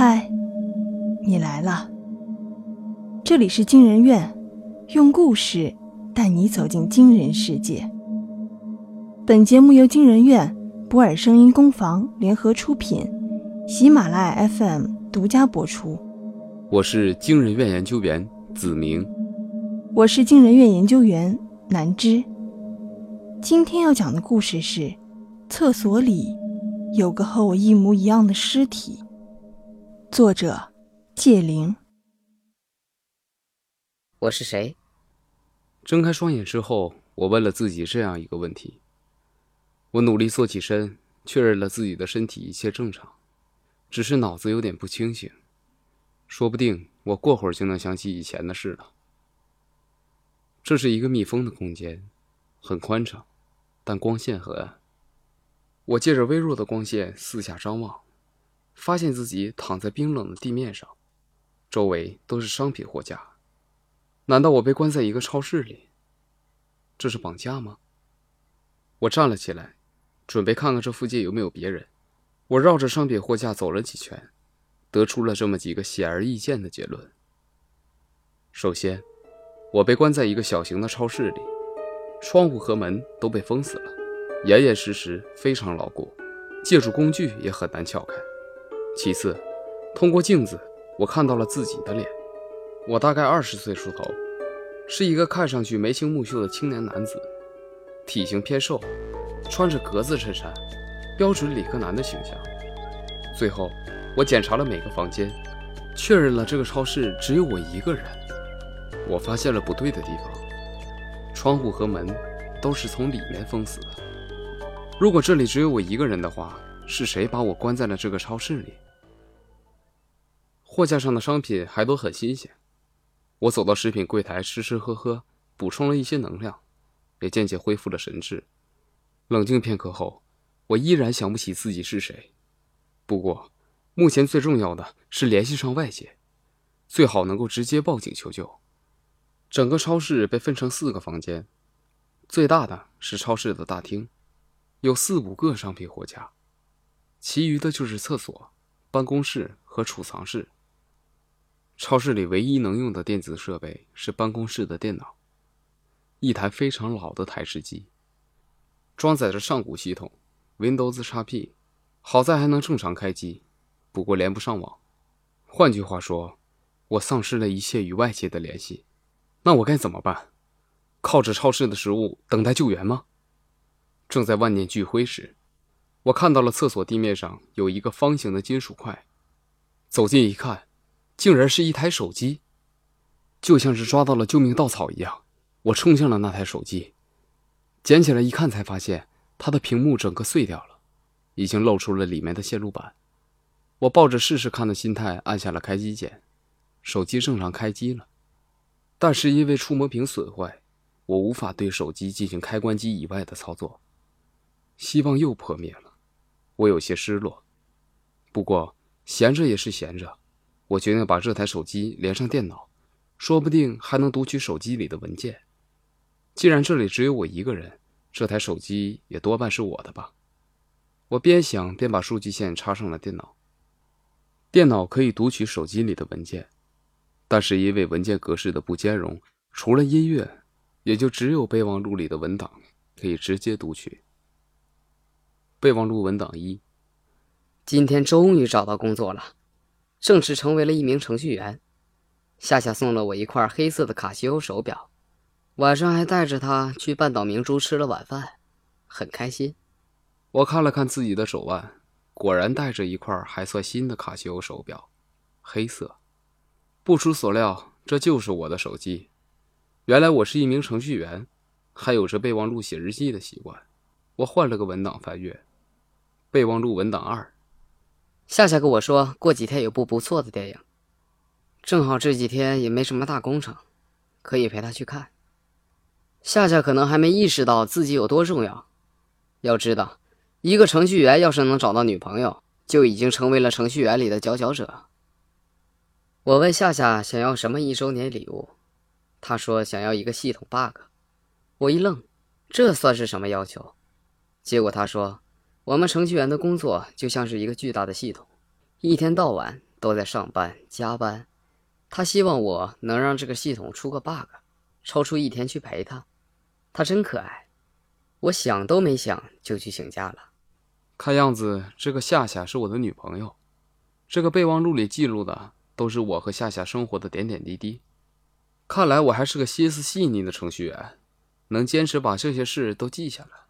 嗨，你来了。这里是惊人院，用故事带你走进惊人世界。本节目由惊人院、博尔声音工坊联合出品，喜马拉雅 FM 独家播出。我是惊人院研究员子明，我是惊人院研究员南芝。今天要讲的故事是：厕所里有个和我一模一样的尸体。作者：戒灵。我是谁？睁开双眼之后，我问了自己这样一个问题。我努力坐起身，确认了自己的身体一切正常，只是脑子有点不清醒。说不定我过会儿就能想起以前的事了。这是一个密封的空间，很宽敞，但光线很暗。我借着微弱的光线四下张望，发现自己躺在冰冷的地面上，周围都是商品货架。难道我被关在一个超市里？这是绑架吗？我站了起来，准备看看这附近有没有别人。我绕着商品货架走了几圈，得出了这么几个显而易见的结论。首先，我被关在一个小型的超市里，窗户和门都被封死了，严严实实，非常牢固，借助工具也很难撬开。其次，通过镜子，我看到了自己的脸。我大概二十岁出头，是一个看上去眉清目秀的青年男子，体型偏瘦，穿着格子衬衫，标准理科男的形象。最后，我检查了每个房间，确认了这个超市只有我一个人。我发现了不对的地方，窗户和门都是从里面封死的。如果这里只有我一个人的话，是谁把我关在了这个超市里？货架上的商品还都很新鲜。我走到食品柜台，吃吃喝喝，补充了一些能量，也渐渐恢复了神智。冷静片刻后，我依然想不起自己是谁。不过，目前最重要的是联系上外界，最好能够直接报警求救。整个超市被分成四个房间，最大的是超市的大厅，有四五个商品货架，其余的就是厕所、办公室和储藏室。超市里唯一能用的电子设备是办公室的电脑，一台非常老的台式机，装载着上古系统 Windows XP，好在还能正常开机，不过连不上网。换句话说，我丧失了一切与外界的联系。那我该怎么办？靠着超市的食物等待救援吗？正在万念俱灰时，我看到了厕所地面上有一个方形的金属块，走近一看。竟然是一台手机，就像是抓到了救命稻草一样，我冲向了那台手机，捡起来一看，才发现它的屏幕整个碎掉了，已经露出了里面的线路板。我抱着试试看的心态按下了开机键，手机正常开机了，但是因为触摸屏损坏，我无法对手机进行开关机以外的操作，希望又破灭了，我有些失落。不过闲着也是闲着。我决定把这台手机连上电脑，说不定还能读取手机里的文件。既然这里只有我一个人，这台手机也多半是我的吧。我边想边把数据线插上了电脑。电脑可以读取手机里的文件，但是因为文件格式的不兼容，除了音乐，也就只有备忘录里的文档可以直接读取。备忘录文档一：今天终于找到工作了。正式成为了一名程序员，夏夏送了我一块黑色的卡西欧手表，晚上还带着它去半岛明珠吃了晚饭，很开心。我看了看自己的手腕，果然戴着一块还算新的卡西欧手表，黑色。不出所料，这就是我的手机。原来我是一名程序员，还有着备忘录写日记的习惯。我换了个文档翻阅，备忘录文档二。夏夏跟我说过几天有部不错的电影，正好这几天也没什么大工程，可以陪他去看。夏夏可能还没意识到自己有多重要。要知道，一个程序员要是能找到女朋友，就已经成为了程序员里的佼佼者。我问夏夏想要什么一周年礼物，他说想要一个系统 bug。我一愣，这算是什么要求？结果他说。我们程序员的工作就像是一个巨大的系统，一天到晚都在上班加班，他希望我能让这个系统出个 bug，抽出一天去陪他。他真可爱，我想都没想就去请假了。看样子这个夏夏是我的女朋友。这个备忘录里记录的都是我和夏夏生活的点点滴滴。看来我还是个心思细腻的程序员，能坚持把这些事都记下来。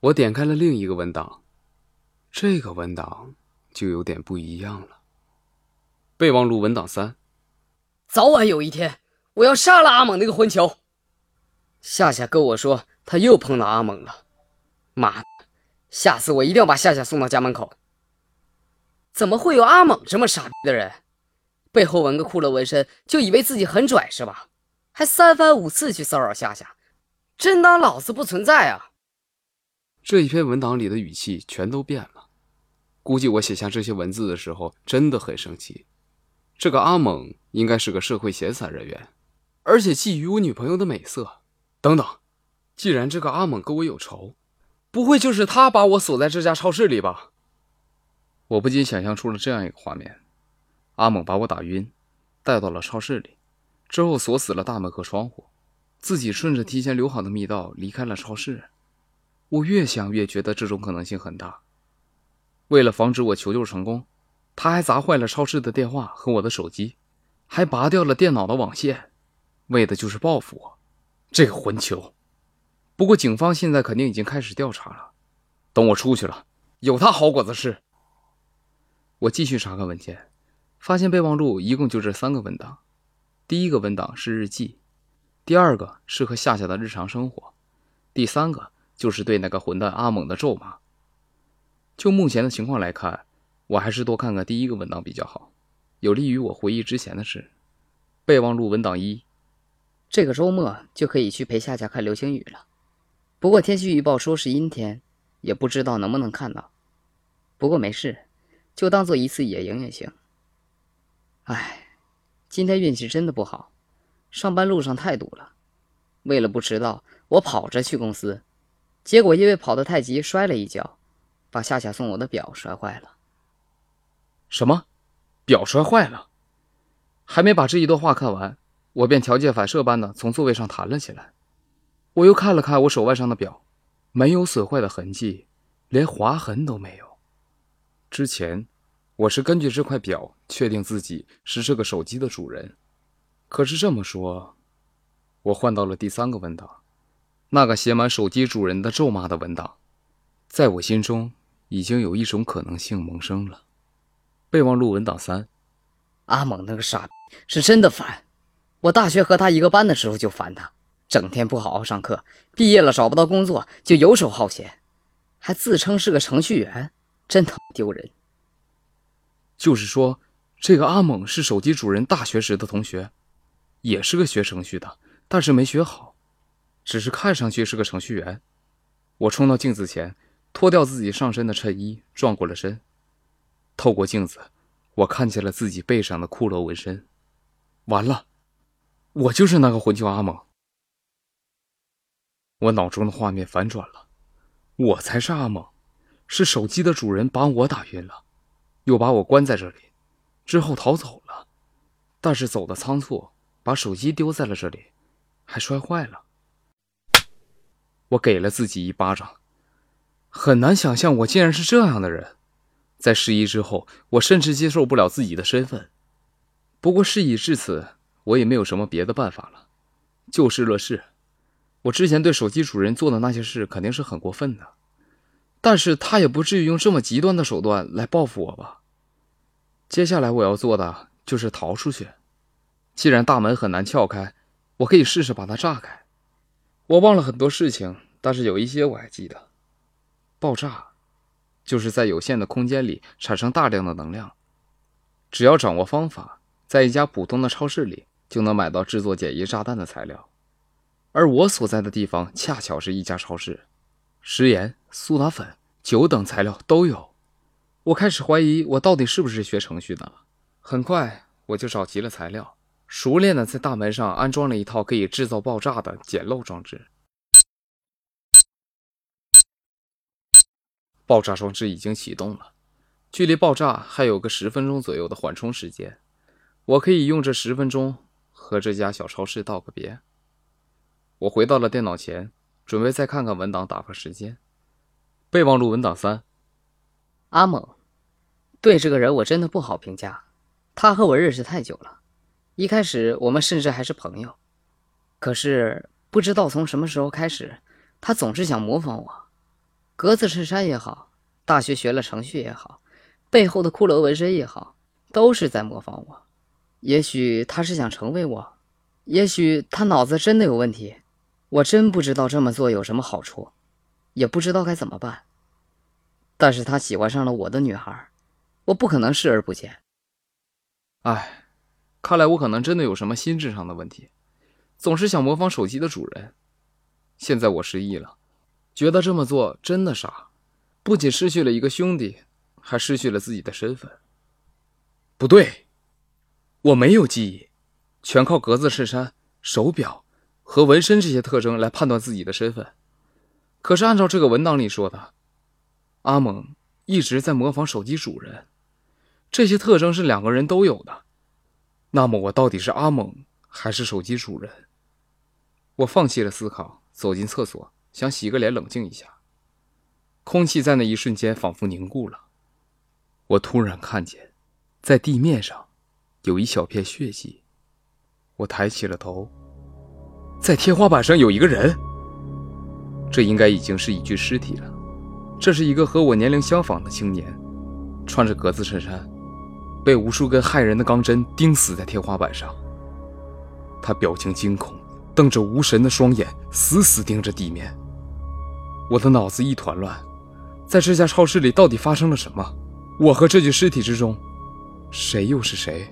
我点开了另一个文档，这个文档就有点不一样了。备忘录文档三：早晚有一天，我要杀了阿猛那个混球。夏夏跟我说，他又碰到阿猛了。妈的，下次我一定要把夏夏送到家门口。怎么会有阿猛这么傻逼的人？背后纹个骷髅纹身，就以为自己很拽是吧？还三番五次去骚扰夏夏，真当老子不存在啊！这一篇文档里的语气全都变了，估计我写下这些文字的时候真的很生气。这个阿猛应该是个社会闲散人员，而且觊觎我女朋友的美色。等等，既然这个阿猛跟我有仇，不会就是他把我锁在这家超市里吧？我不禁想象出了这样一个画面：阿猛把我打晕，带到了超市里，之后锁死了大门和窗户，自己顺着提前留好的密道离开了超市。我越想越觉得这种可能性很大。为了防止我求救成功，他还砸坏了超市的电话和我的手机，还拔掉了电脑的网线，为的就是报复我。这个混球！不过警方现在肯定已经开始调查了。等我出去了，有他好果子吃。我继续查看文件，发现备忘录一共就这三个文档。第一个文档是日记，第二个是和夏夏的日常生活，第三个就是对那个混蛋阿猛的咒骂。就目前的情况来看，我还是多看看第一个文档比较好，有利于我回忆之前的事。备忘录文档一：这个周末就可以去陪夏夏看流星雨了，不过天气预报说是阴天，也不知道能不能看到。不过没事。就当做一次野营也行。唉，今天运气真的不好，上班路上太堵了。为了不迟到，我跑着去公司，结果因为跑得太急摔了一跤，把夏夏送我的表摔坏了。什么？表摔坏了？还没把这一段话看完，我便条件反射般的从座位上弹了起来。我又看了看我手腕上的表，没有损坏的痕迹，连划痕都没有。之前，我是根据这块表确定自己是这个手机的主人。可是这么说，我换到了第三个文档，那个写满手机主人的咒骂的文档，在我心中已经有一种可能性萌生了。备忘录文档三：阿猛那个傻逼是真的烦。我大学和他一个班的时候就烦他，整天不好好上课，毕业了找不到工作就游手好闲，还自称是个程序员。真他妈丢人！就是说，这个阿猛是手机主人大学时的同学，也是个学程序的，但是没学好，只是看上去是个程序员。我冲到镜子前，脱掉自己上身的衬衣，转过了身。透过镜子，我看见了自己背上的骷髅纹身。完了，我就是那个混球阿猛！我脑中的画面反转了，我才是阿猛！是手机的主人把我打晕了，又把我关在这里，之后逃走了，但是走的仓促，把手机丢在了这里，还摔坏了。我给了自己一巴掌，很难想象我竟然是这样的人。在失忆之后，我甚至接受不了自己的身份。不过事已至此，我也没有什么别的办法了。就事论事，我之前对手机主人做的那些事肯定是很过分的。但是他也不至于用这么极端的手段来报复我吧？接下来我要做的就是逃出去。既然大门很难撬开，我可以试试把它炸开。我忘了很多事情，但是有一些我还记得。爆炸，就是在有限的空间里产生大量的能量。只要掌握方法，在一家普通的超市里就能买到制作简易炸弹的材料。而我所在的地方恰巧是一家超市。食盐、苏打粉、酒等材料都有。我开始怀疑我到底是不是学程序的。很快我就找齐了材料，熟练的在大门上安装了一套可以制造爆炸的简陋装置。爆炸装置已经启动了，距离爆炸还有个十分钟左右的缓冲时间，我可以用这十分钟和这家小超市道个别。我回到了电脑前，准备再看看文档，打发时间。备忘录文档三：阿猛，对这个人我真的不好评价。他和我认识太久了，一开始我们甚至还是朋友。可是不知道从什么时候开始，他总是想模仿我。格子衬衫也好，大学学了程序也好，背后的骷髅纹身也好，都是在模仿我。也许他是想成为我，也许他脑子真的有问题。我真不知道这么做有什么好处，也不知道该怎么办。但是他喜欢上了我的女孩，我不可能视而不见。唉，看来我可能真的有什么心智上的问题，总是想模仿手机的主人。现在我失忆了。觉得这么做真的傻，不仅失去了一个兄弟，还失去了自己的身份。不对，我没有记忆，全靠格子衬衫、手表和纹身这些特征来判断自己的身份。可是按照这个文档里说的，阿猛一直在模仿手机主人，这些特征是两个人都有的。那么我到底是阿猛还是手机主人？我放弃了思考，走进厕所。想洗个脸，冷静一下。空气在那一瞬间仿佛凝固了。我突然看见，在地面上有一小片血迹。我抬起了头，在天花板上有一个人。这应该已经是一具尸体了。这是一个和我年龄相仿的青年，穿着格子衬衫，被无数根骇人的钢针钉死在天花板上。他表情惊恐，瞪着无神的双眼，死死盯着地面。我的脑子一团乱，在这家超市里到底发生了什么？我和这具尸体之中，谁又是谁？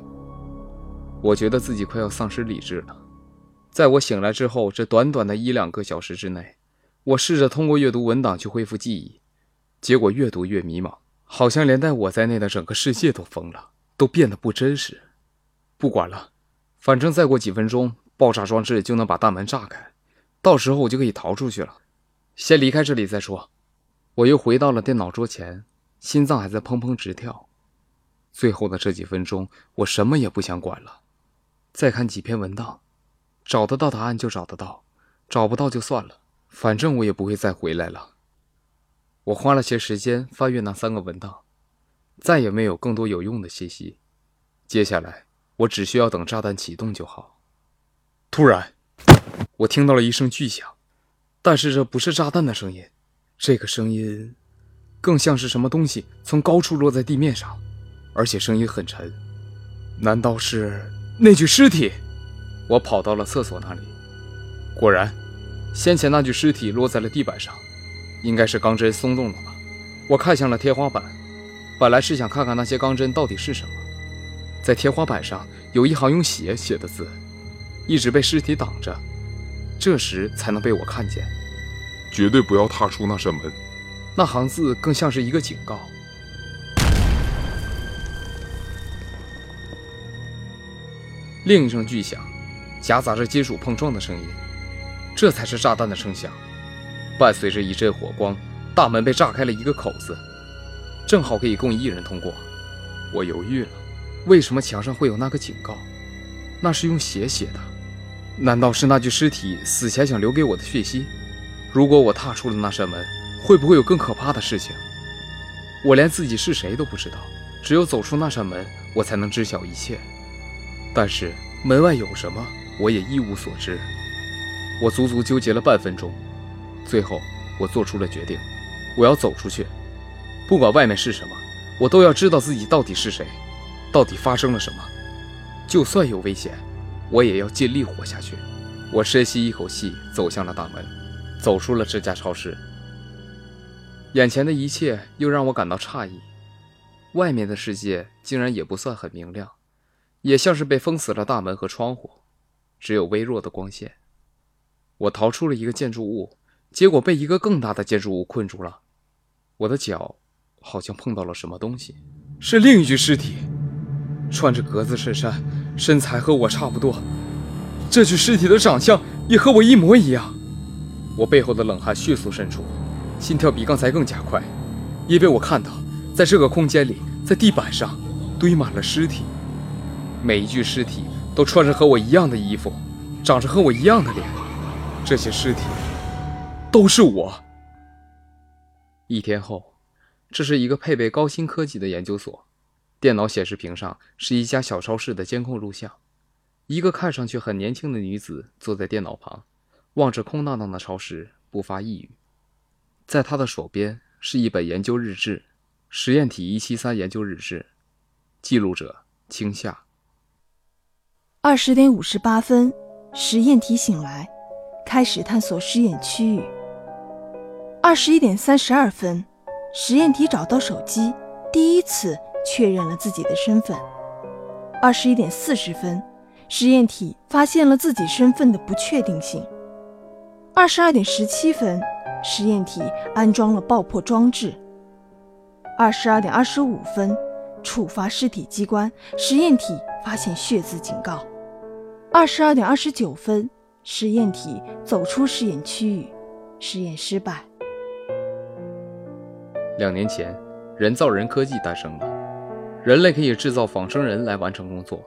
我觉得自己快要丧失理智了。在我醒来之后，这短短的一两个小时之内，我试着通过阅读文档去恢复记忆，结果越读越迷茫，好像连带我在内的整个世界都疯了，都变得不真实。不管了，反正再过几分钟，爆炸装置就能把大门炸开，到时候我就可以逃出去了。先离开这里再说。我又回到了电脑桌前，心脏还在砰砰直跳。最后的这几分钟，我什么也不想管了。再看几篇文档，找得到答案就找得到，找不到就算了，反正我也不会再回来了。我花了些时间翻阅那三个文档，再也没有更多有用的信息。接下来，我只需要等炸弹启动就好。突然，我听到了一声巨响。但是这不是炸弹的声音，这个声音更像是什么东西从高处落在地面上，而且声音很沉。难道是那具尸体？我跑到了厕所那里，果然，先前那具尸体落在了地板上，应该是钢针松动了吧。我看向了天花板，本来是想看看那些钢针到底是什么。在天花板上有一行用血写的字，一直被尸体挡着。这时才能被我看见，绝对不要踏出那扇门。那行字更像是一个警告。另一声巨响，夹杂着金属碰撞的声音，这才是炸弹的声响。伴随着一阵火光，大门被炸开了一个口子，正好可以供一人通过。我犹豫了，为什么墙上会有那个警告？那是用血写的。难道是那具尸体死前想留给我的血息？如果我踏出了那扇门，会不会有更可怕的事情？我连自己是谁都不知道，只有走出那扇门，我才能知晓一切。但是门外有什么，我也一无所知。我足足纠结了半分钟，最后我做出了决定：我要走出去，不管外面是什么，我都要知道自己到底是谁，到底发生了什么。就算有危险。我也要尽力活下去。我深吸一口气，走向了大门，走出了这家超市。眼前的一切又让我感到诧异：外面的世界竟然也不算很明亮，也像是被封死了大门和窗户，只有微弱的光线。我逃出了一个建筑物，结果被一个更大的建筑物困住了。我的脚好像碰到了什么东西，是另一具尸体，穿着格子衬衫。身材和我差不多，这具尸体的长相也和我一模一样。我背后的冷汗迅速渗出，心跳比刚才更加快，因为我看到，在这个空间里在地板上堆满了尸体，每一具尸体都穿着和我一样的衣服，长着和我一样的脸。这些尸体都是我。一天后，这是一个配备高新科技的研究所，电脑显示屏上是一家小超市的监控录像。一个看上去很年轻的女子坐在电脑旁，望着空荡荡的超市，不发一语。在她的手边是一本研究日志。实验体一七三研究日志，记录者青夏。二十点五十八分，实验体醒来，开始探索试验区域。二十一点三十二分，实验体找到手机，第一次确认了自己的身份。二十一点四十分，实验体发现了自己身份的不确定性。二十二点十七分，实验体安装了爆破装置。二十二点二十五分，触发尸体机关，实验体发现血渍警告。二十二点二十九分，实验体走出试验区域，实验失败。两年前，人造人科技诞生了，人类可以制造仿生人来完成工作，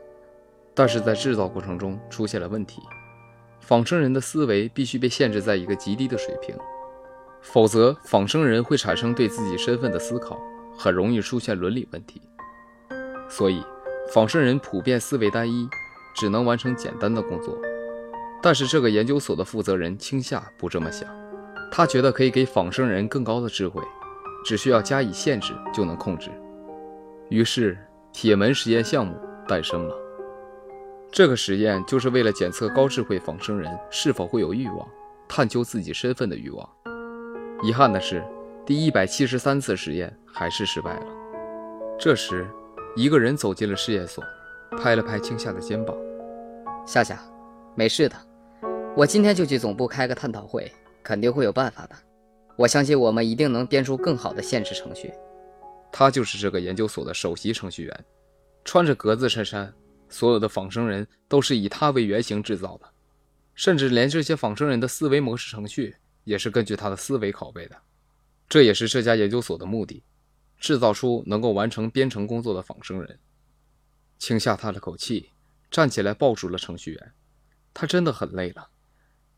但是在制造过程中出现了问题，仿生人的思维必须被限制在一个极低的水平，否则仿生人会产生对自己身份的思考。很容易出现伦理问题，所以仿生人普遍思维单一，只能完成简单的工作。但是这个研究所的负责人青夏不这么想，他觉得可以给仿生人更高的智慧，只需要加以限制就能控制。于是铁门实验项目诞生了。这个实验就是为了检测高智慧仿生人是否会有欲望，探究自己身份的欲望。遗憾的是。第一百七十三次实验还是失败了。这时，一个人走进了试验所，拍了拍青夏的肩膀：“夏夏，没事的，我今天就去总部开个探讨会，肯定会有办法的。我相信我们一定能编出更好的限制程序。”他就是这个研究所的首席程序员，穿着格子衬衫。所有的仿生人都是以他为原型制造的，甚至连这些仿生人的思维模式程序也是根据他的思维拷贝的。这也是这家研究所的目的，制造出能够完成编程工作的仿生人。青夏叹了口气，站起来抱住了程序员。他真的很累了，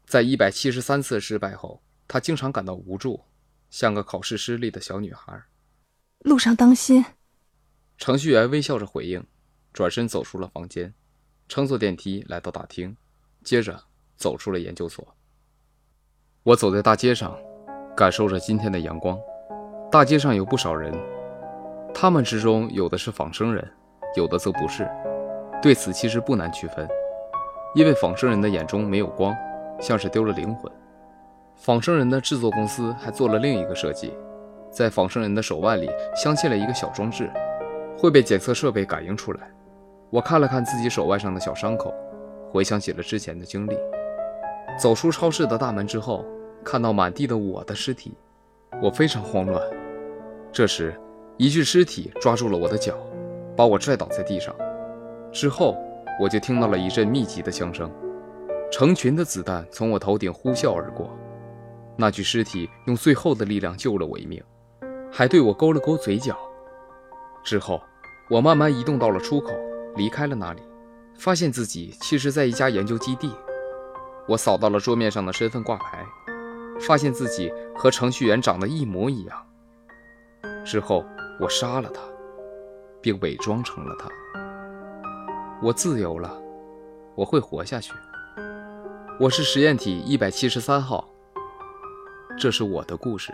在一百七十三次失败后，他经常感到无助，像个考试失利的小女孩。路上当心。程序员微笑着回应，转身走出了房间，乘坐电梯来到大厅，接着走出了研究所。我走在大街上。感受着今天的阳光，大街上有不少人，他们之中有的是仿生人，有的则不是。对此其实不难区分，因为仿生人的眼中没有光，像是丢了灵魂。仿生人的制作公司还做了另一个设计，在仿生人的手腕里镶嵌了一个小装置，会被检测设备感应出来。我看了看自己手腕上的小伤口，回想起了之前的经历。走出超市的大门之后。看到满地的我的尸体，我非常慌乱。这时，一具尸体抓住了我的脚，把我拽倒在地上。之后，我就听到了一阵密集的枪声，成群的子弹从我头顶呼啸而过。那具尸体用最后的力量救了我一命，还对我勾了勾嘴角。之后，我慢慢移动到了出口，离开了那里，发现自己其实在一家研究基地。我扫到了桌面上的身份挂牌。发现自己和程序员长得一模一样。之后，我杀了他，并伪装成了他。我自由了，我会活下去。我是实验体一百七十三号。这是我的故事。